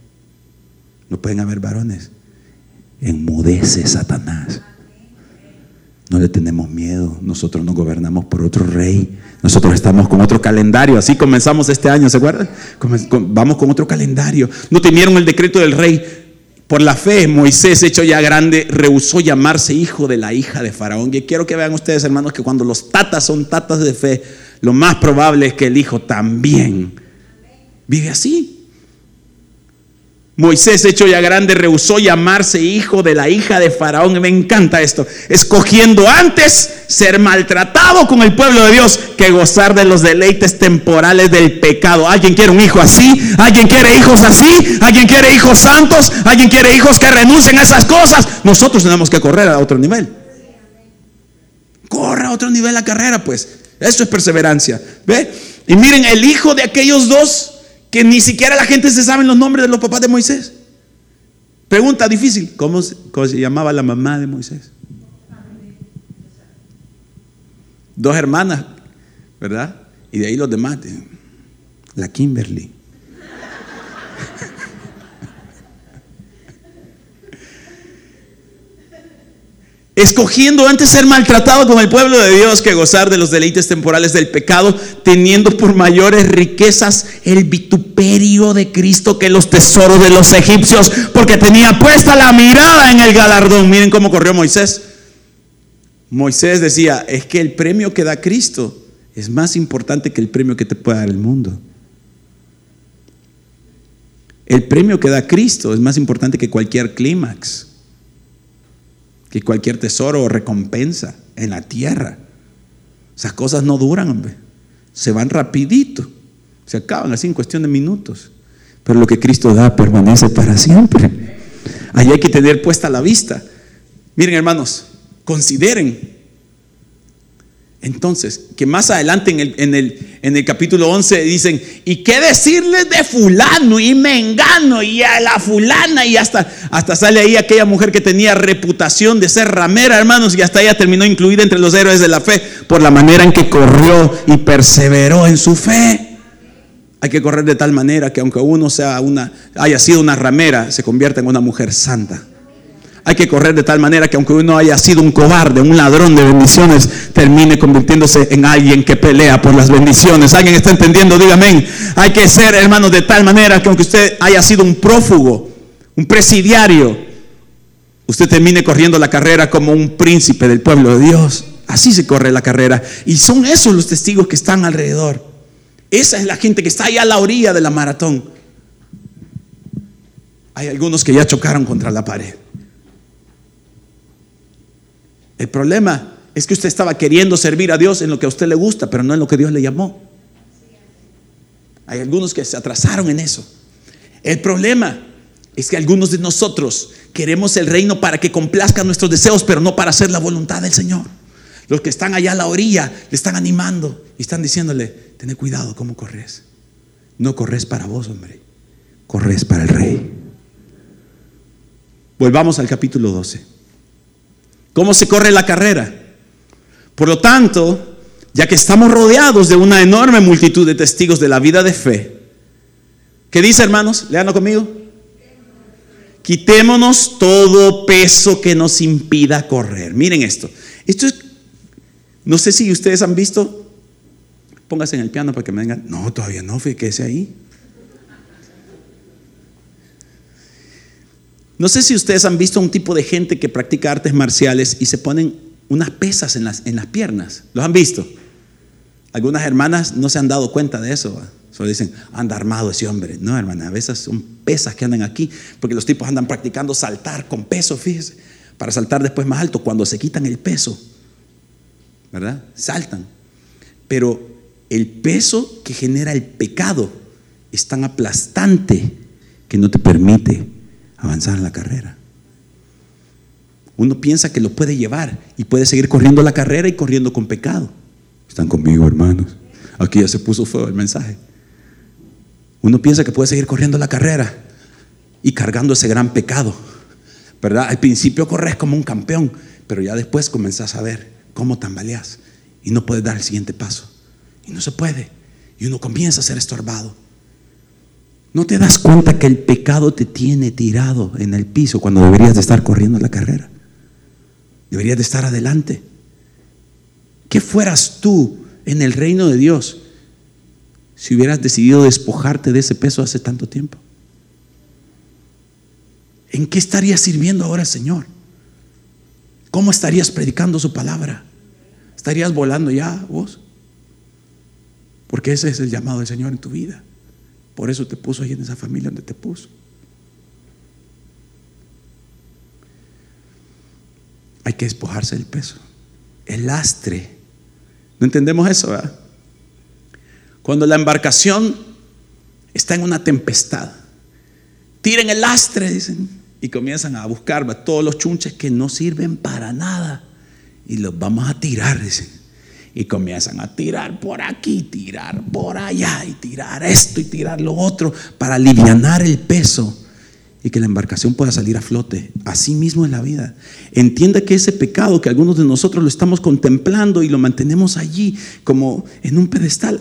Speaker 2: No pueden haber varones. Enmudece Satanás. No le tenemos miedo. Nosotros nos gobernamos por otro rey. Nosotros estamos con otro calendario. Así comenzamos este año, ¿se acuerdan? Vamos con otro calendario. No temieron el decreto del rey. Por la fe, Moisés, hecho ya grande, rehusó llamarse hijo de la hija de Faraón. Y quiero que vean ustedes, hermanos, que cuando los tatas son tatas de fe, lo más probable es que el hijo también vive así. Moisés, hecho ya grande, rehusó llamarse hijo de la hija de Faraón. Me encanta esto. Escogiendo antes ser maltratado con el pueblo de Dios que gozar de los deleites temporales del pecado. ¿Alguien quiere un hijo así? ¿Alguien quiere hijos así? ¿Alguien quiere hijos santos? ¿Alguien quiere hijos que renuncien a esas cosas? Nosotros tenemos que correr a otro nivel. Corre a otro nivel la carrera, pues. Eso es perseverancia. ¿Ve? Y miren, el hijo de aquellos dos que ni siquiera la gente se sabe los nombres de los papás de Moisés. Pregunta difícil, ¿cómo se, llamaba la mamá de Moisés? Dos hermanas, ¿verdad? Y de ahí los demás, la Kimberly. Escogiendo antes ser maltratado con el pueblo de Dios que gozar de los deleites temporales del pecado, teniendo por mayores riquezas el vituperio de Cristo que los tesoros de los egipcios, porque tenía puesta la mirada en el galardón. Miren cómo corrió Moisés. Moisés decía, es que el premio que da Cristo es más importante que el premio que te puede dar el mundo. El premio que da Cristo es más importante que cualquier clímax que cualquier tesoro o recompensa en la tierra. Esas cosas no duran. Se van rapidito. Se acaban así en cuestión de minutos. Pero lo que Cristo da permanece para siempre. Ahí hay que tener puesta la vista. Miren hermanos, consideren entonces, que más adelante en el, en, el, en el, capítulo 11 dicen, ¿y qué decirles de fulano y mengano y a la fulana? Y hasta, hasta sale ahí aquella mujer que tenía reputación de ser ramera, hermanos, y hasta ella terminó incluida entre los héroes de la fe por la manera en que corrió y perseveró en su fe. Hay que correr de tal manera que aunque uno sea una, haya sido una ramera, se convierta en una mujer santa. Hay que correr de tal manera que aunque uno haya sido un cobarde, un ladrón de bendiciones, termine convirtiéndose en alguien que pelea por las bendiciones. ¿Alguien está entendiendo? Dígame. Hay que ser, hermanos, de tal manera que aunque usted haya sido un prófugo, un presidiario, usted termine corriendo la carrera como un príncipe del pueblo de Dios. Así se corre la carrera. Y son esos los testigos que están alrededor. Esa es la gente que está ahí a la orilla de la maratón. Hay algunos que ya chocaron contra la pared. El problema es que usted estaba queriendo servir a Dios en lo que a usted le gusta, pero no en lo que Dios le llamó. Hay algunos que se atrasaron en eso. El problema es que algunos de nosotros queremos el reino para que complazca nuestros deseos, pero no para hacer la voluntad del Señor. Los que están allá a la orilla le están animando y están diciéndole, ten cuidado cómo corres. No corres para vos, hombre. Corres para el rey. Volvamos al capítulo 12 cómo se corre la carrera. Por lo tanto, ya que estamos rodeados de una enorme multitud de testigos de la vida de fe, ¿qué dice hermanos? Leanlo conmigo. Quitémonos todo peso que nos impida correr. Miren esto. Esto es, no sé si ustedes han visto, póngase en el piano para que me vengan. No, todavía no, fíjese ahí. No sé si ustedes han visto un tipo de gente que practica artes marciales y se ponen unas pesas en las, en las piernas. ¿Los han visto? Algunas hermanas no se han dado cuenta de eso. Solo dicen, anda armado ese hombre. No, hermana, a veces son pesas que andan aquí, porque los tipos andan practicando saltar con peso, fíjese, para saltar después más alto. Cuando se quitan el peso, ¿verdad? Saltan. Pero el peso que genera el pecado es tan aplastante que no te permite avanzar en la carrera. Uno piensa que lo puede llevar y puede seguir corriendo la carrera y corriendo con pecado. Están conmigo, hermanos. Aquí ya se puso fuego el mensaje. Uno piensa que puede seguir corriendo la carrera y cargando ese gran pecado. ¿Verdad? Al principio corres como un campeón, pero ya después comenzás a ver cómo tambaleas y no puedes dar el siguiente paso. Y no se puede. Y uno comienza a ser estorbado. ¿No te das cuenta que el pecado te tiene tirado en el piso cuando deberías de estar corriendo la carrera? Deberías de estar adelante. ¿Qué fueras tú en el reino de Dios si hubieras decidido despojarte de ese peso hace tanto tiempo? ¿En qué estarías sirviendo ahora, Señor? ¿Cómo estarías predicando su palabra? ¿Estarías volando ya vos? Porque ese es el llamado del Señor en tu vida. Por eso te puso ahí en esa familia donde te puso. Hay que despojarse del peso. El lastre. ¿No entendemos eso? ¿verdad? Cuando la embarcación está en una tempestad, tiren el lastre, dicen, y comienzan a buscar todos los chunches que no sirven para nada. Y los vamos a tirar, dicen y comienzan a tirar por aquí, tirar por allá y tirar esto y tirar lo otro para aliviar el peso y que la embarcación pueda salir a flote. Así mismo en la vida. Entienda que ese pecado que algunos de nosotros lo estamos contemplando y lo mantenemos allí como en un pedestal,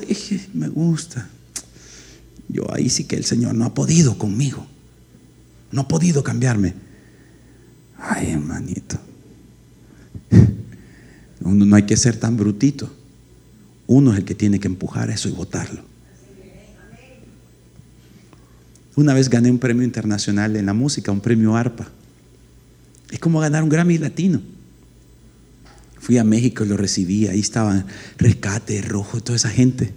Speaker 2: me gusta. Yo ahí sí que el Señor no ha podido conmigo. No ha podido cambiarme. Ay, hermanito. Uno no hay que ser tan brutito. Uno es el que tiene que empujar eso y votarlo. Una vez gané un premio internacional en la música, un premio ARPA. Es como ganar un Grammy latino. Fui a México y lo recibí. Ahí estaban Rescate, Rojo, toda esa gente.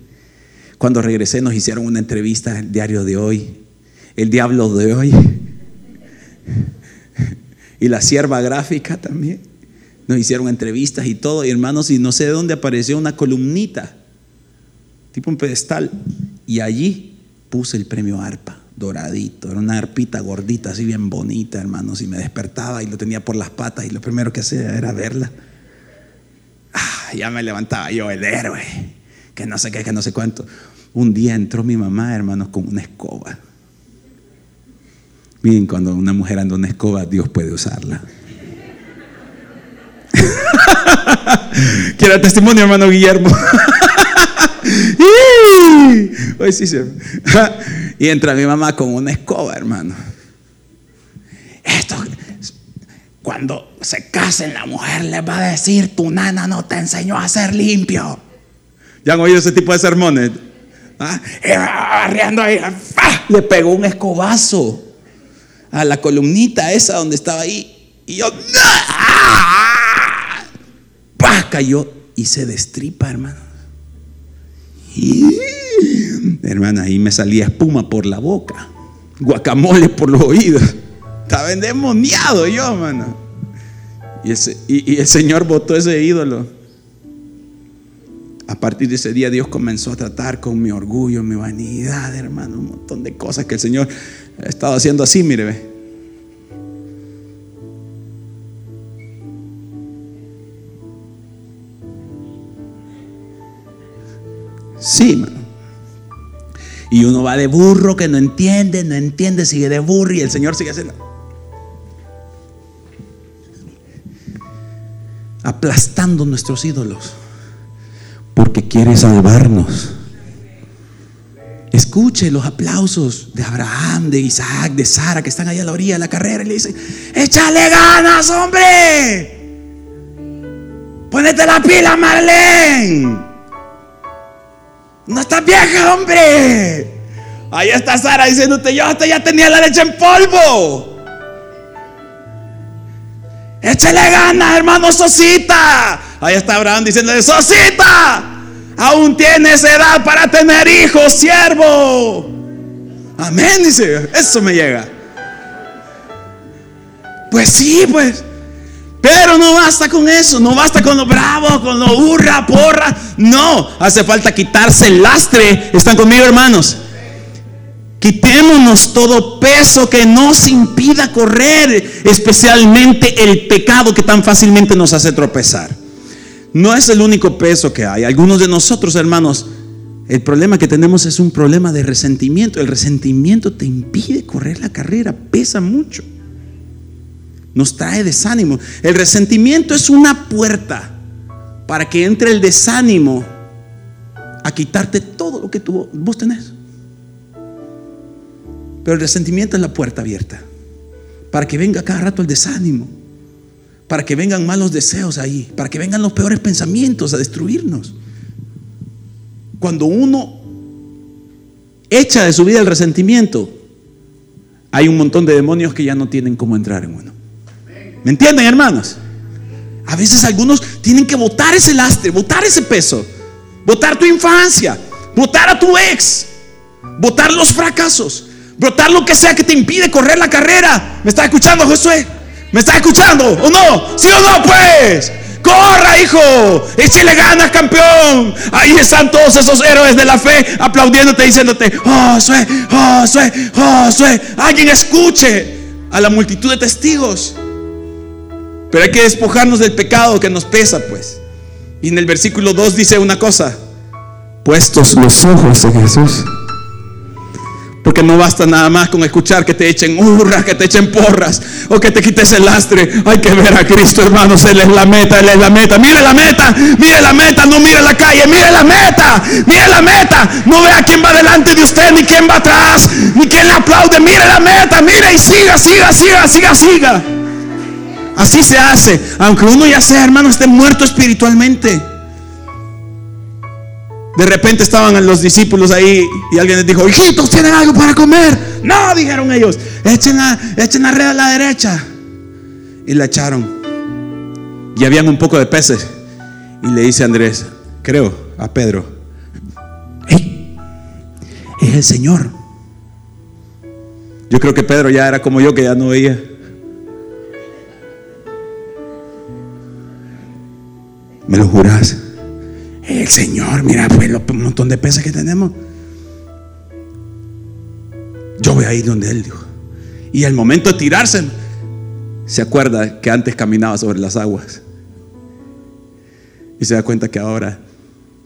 Speaker 2: Cuando regresé nos hicieron una entrevista en el diario de hoy. El diablo de hoy. Y la sierva gráfica también. Nos hicieron entrevistas y todo, y hermanos, y no sé de dónde apareció una columnita, tipo un pedestal, y allí puse el premio ARPA. doradito. Era una arpita gordita, así bien bonita, hermanos. Y me despertaba y lo tenía por las patas y lo primero que hacía era verla. Ah, ya me levantaba yo el héroe, que no sé qué, que no sé cuánto. Un día entró mi mamá, hermanos, con una escoba. Miren, cuando una mujer anda una escoba, Dios puede usarla. Quiero testimonio, hermano Guillermo. y entra mi mamá con una escoba, hermano. Esto, cuando se casen, la mujer le va a decir: Tu nana no te enseñó a ser limpio. ¿Ya han oído ese tipo de sermones? ¿Ah? ahí, le pegó un escobazo a la columnita esa donde estaba ahí. Y yo, ¡Pah! Cayó y se destripa, hermano. Y, hermana, ahí me salía espuma por la boca, guacamole por los oídos. Estaba endemoniado yo, hermano. Y, y, el Señor votó ese ídolo. A partir de ese día Dios comenzó a tratar con mi orgullo, mi vanidad, hermano, un montón de cosas que el Señor ha estado haciendo así, mire, ve. Sí, mano. Y uno va de burro que no entiende, no entiende, sigue de burro y el Señor sigue haciendo. Aplastando nuestros ídolos. Porque quiere salvarnos. Escuche los aplausos de Abraham, de Isaac, de Sara, que están allá a la orilla de la carrera y le dicen, échale ganas, hombre. Ponete la pila, Marlene. No estás vieja, hombre. Ahí está Sara diciéndote, yo hasta ya tenía la leche en polvo. Échale ganas, hermano Sosita. Ahí está Abraham diciéndole, Sosita, aún tienes edad para tener hijos, siervo. Amén, dice, eso me llega. Pues sí, pues. Pero no basta con eso, no basta con lo bravo, con lo hurra, porra. No, hace falta quitarse el lastre. ¿Están conmigo, hermanos? Quitémonos todo peso que nos impida correr, especialmente el pecado que tan fácilmente nos hace tropezar. No es el único peso que hay. Algunos de nosotros, hermanos, el problema que tenemos es un problema de resentimiento. El resentimiento te impide correr la carrera, pesa mucho nos trae desánimo. El resentimiento es una puerta para que entre el desánimo a quitarte todo lo que tú, vos tenés. Pero el resentimiento es la puerta abierta para que venga cada rato el desánimo, para que vengan malos deseos ahí, para que vengan los peores pensamientos a destruirnos. Cuando uno echa de su vida el resentimiento, hay un montón de demonios que ya no tienen cómo entrar en uno. ¿Me entienden, hermanos? A veces algunos tienen que votar ese lastre, votar ese peso, votar tu infancia, votar a tu ex, votar los fracasos, votar lo que sea que te impide correr la carrera. ¿Me está escuchando, Josué? ¿Me está escuchando o no? ¿Sí o no, pues? Corra, hijo. Échale ganas, campeón. Ahí están todos esos héroes de la fe aplaudiéndote, diciéndote, Josué, Josué, Josué. Alguien escuche a la multitud de testigos. Pero hay que despojarnos del pecado que nos pesa, pues. Y en el versículo 2 dice una cosa, puestos los ojos en Jesús. Porque no basta nada más con escuchar que te echen hurras, que te echen porras o que te quites el lastre. Hay que ver a Cristo, hermanos. Él es la meta, Él es la meta. Mire la meta, mire la meta, no mire la calle, mire la meta, mire la meta. No vea quién va delante de usted, ni quién va atrás, ni quién le aplaude. Mire la meta, mire y siga, siga, siga, siga, siga. Así se hace, aunque uno ya sea hermano, esté muerto espiritualmente. De repente estaban los discípulos ahí y alguien les dijo, hijitos, ¿tienen algo para comer? No, dijeron ellos, echen la, echen red a la derecha. Y la echaron. Y habían un poco de peces. Y le dice Andrés, creo, a Pedro, es el Señor. Yo creo que Pedro ya era como yo, que ya no veía. ¿Me lo juras? El Señor, mira, pues un montón de peces que tenemos. Yo voy a ir donde él, dijo. Y al momento de tirarse, se acuerda que antes caminaba sobre las aguas. Y se da cuenta que ahora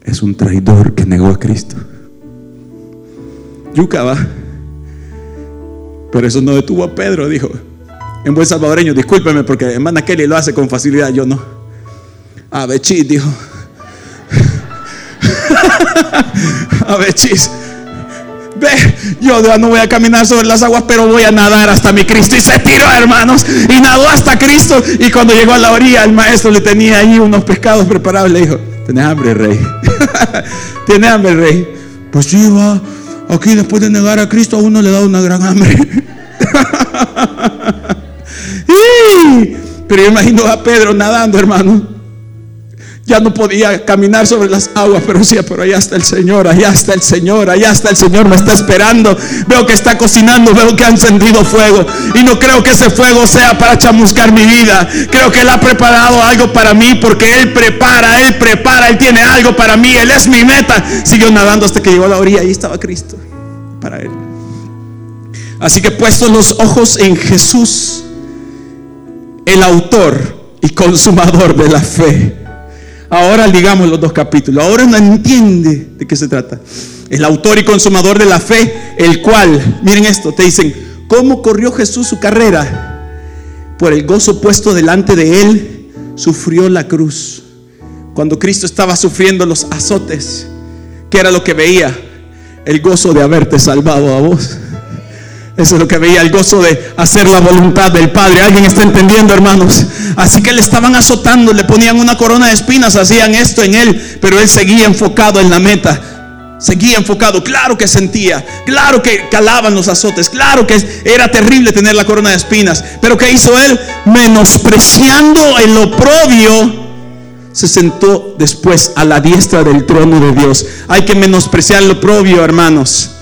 Speaker 2: es un traidor que negó a Cristo. Yuca va. Pero eso no detuvo a Pedro, dijo. En buen salvadoreño, discúlpeme porque hermana Kelly lo hace con facilidad, yo no. A Bechis, dijo. a Bechis. Ve, yo no voy a caminar sobre las aguas, pero voy a nadar hasta mi Cristo. Y se tiró, hermanos, y nadó hasta Cristo. Y cuando llegó a la orilla, el maestro le tenía ahí unos pescados preparados. Le dijo: ¿Tienes hambre, rey? ¿Tienes hambre, rey? Pues sí, va. Aquí después de negar a Cristo, a uno le da una gran hambre. Pero yo imagino a Pedro nadando, hermano. Ya no podía caminar sobre las aguas, pero decía, pero allá está el Señor, allá está el Señor, allá está el Señor, me está esperando. Veo que está cocinando, veo que ha encendido fuego. Y no creo que ese fuego sea para chamuscar mi vida. Creo que Él ha preparado algo para mí, porque Él prepara, Él prepara, Él tiene algo para mí, Él es mi meta. Siguió nadando hasta que llegó a la orilla, ahí estaba Cristo para Él. Así que puestos los ojos en Jesús, el autor y consumador de la fe Ahora digamos los dos capítulos. Ahora no entiende de qué se trata. El autor y consumador de la fe, el cual, miren esto, te dicen, ¿cómo corrió Jesús su carrera? Por el gozo puesto delante de él, sufrió la cruz. Cuando Cristo estaba sufriendo los azotes, ¿qué era lo que veía? El gozo de haberte salvado a vos. Eso es lo que veía, el gozo de hacer la voluntad del Padre. ¿Alguien está entendiendo, hermanos? Así que le estaban azotando, le ponían una corona de espinas, hacían esto en él, pero él seguía enfocado en la meta. Seguía enfocado, claro que sentía, claro que calaban los azotes, claro que era terrible tener la corona de espinas, pero ¿qué hizo él? Menospreciando el oprobio, se sentó después a la diestra del trono de Dios. Hay que menospreciar el oprobio, hermanos.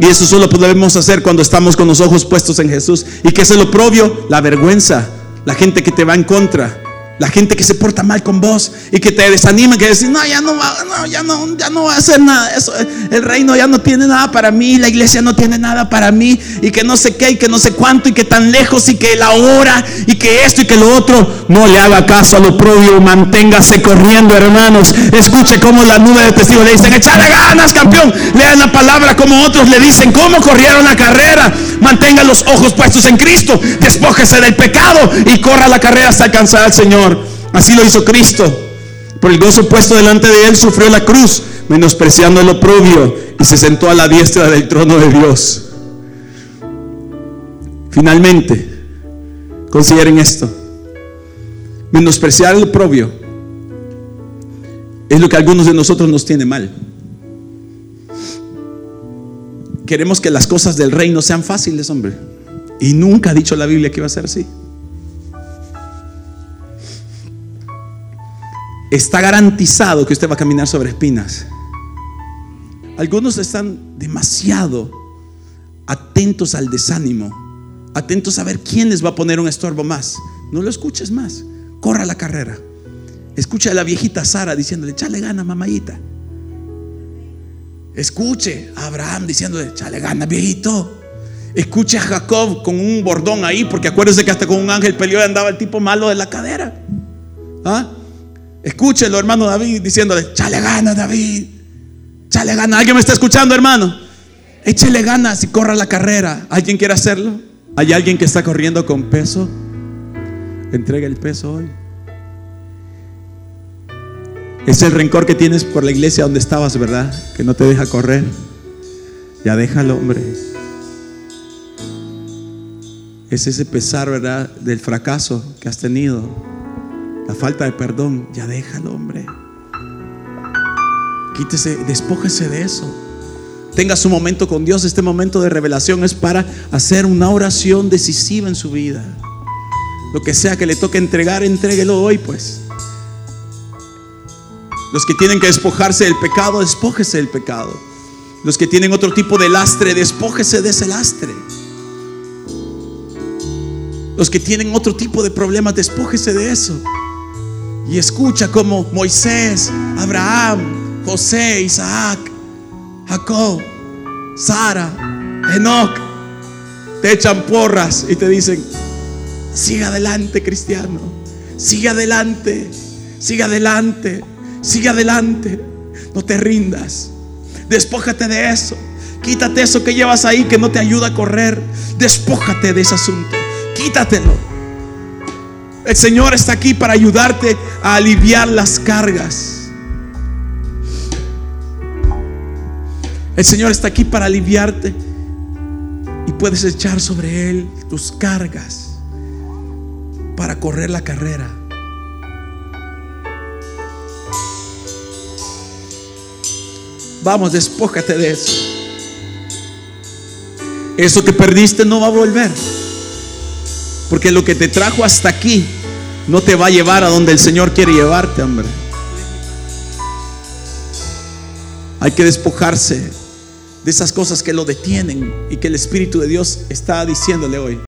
Speaker 2: Y eso solo podemos hacer cuando estamos con los ojos puestos en Jesús. ¿Y qué es el oprobio? La vergüenza, la gente que te va en contra, la gente que se porta mal con vos y que te desanima, que decís, no, ya no va, no, ya no, ya no va a hacer nada. Eso, el reino ya no tiene nada para mí, la iglesia no tiene nada para mí, y que no sé qué, y que no sé cuánto, y que tan lejos, y que la hora, y que esto y que lo otro. No le haga caso a lo propio, manténgase corriendo, hermanos. Escuche cómo la nube de testigos le dicen, échale ganas, campeón. Lean la palabra como otros le dicen, cómo corrieron la carrera. Mantenga los ojos puestos en Cristo, despójese del pecado y corra la carrera hasta alcanzar al Señor. Así lo hizo Cristo. Por el gozo puesto delante de él sufrió la cruz, menospreciando el oprobio, y se sentó a la diestra del trono de Dios. Finalmente, consideren esto. Menospreciar el oprobio es lo que algunos de nosotros nos tiene mal. Queremos que las cosas del reino sean fáciles, hombre. Y nunca ha dicho la Biblia que iba a ser así. Está garantizado que usted va a caminar sobre espinas. Algunos están demasiado atentos al desánimo, atentos a ver quién les va a poner un estorbo más. No lo escuches más, corra la carrera. Escucha a la viejita Sara diciéndole, chale gana, mamayita. Escuche a Abraham diciéndole, chale gana, viejito. Escuche a Jacob con un bordón ahí, porque acuérdese que hasta con un ángel peleó y andaba el tipo malo de la cadera. ¿Ah? Escúchelo, hermano David, diciéndole, chale ganas, David. Chale ganas. ¿Alguien me está escuchando, hermano? Échele ganas y corra la carrera. ¿Alguien quiere hacerlo? ¿Hay alguien que está corriendo con peso? Entrega el peso hoy. Es el rencor que tienes por la iglesia donde estabas, ¿verdad? Que no te deja correr. Ya déjalo, hombre. Es ese pesar, ¿verdad? Del fracaso que has tenido la falta de perdón, ya déjalo, hombre. Quítese, despójese de eso. Tenga su momento con Dios. Este momento de revelación es para hacer una oración decisiva en su vida. Lo que sea que le toque entregar, entréguelo hoy, pues. Los que tienen que despojarse del pecado, despójese del pecado. Los que tienen otro tipo de lastre, despójese de ese lastre. Los que tienen otro tipo de problemas, despójese de eso. Y escucha como Moisés, Abraham, José, Isaac, Jacob, Sara, Enoch, te echan porras y te dicen, sigue adelante cristiano, sigue adelante, sigue adelante, sigue adelante, no te rindas, despójate de eso, quítate eso que llevas ahí que no te ayuda a correr, despójate de ese asunto, quítatelo. El Señor está aquí para ayudarte a aliviar las cargas. El Señor está aquí para aliviarte y puedes echar sobre Él tus cargas para correr la carrera. Vamos, despójate de eso. Eso que perdiste no va a volver. Porque lo que te trajo hasta aquí no te va a llevar a donde el Señor quiere llevarte, hombre. Hay que despojarse de esas cosas que lo detienen y que el Espíritu de Dios está diciéndole hoy.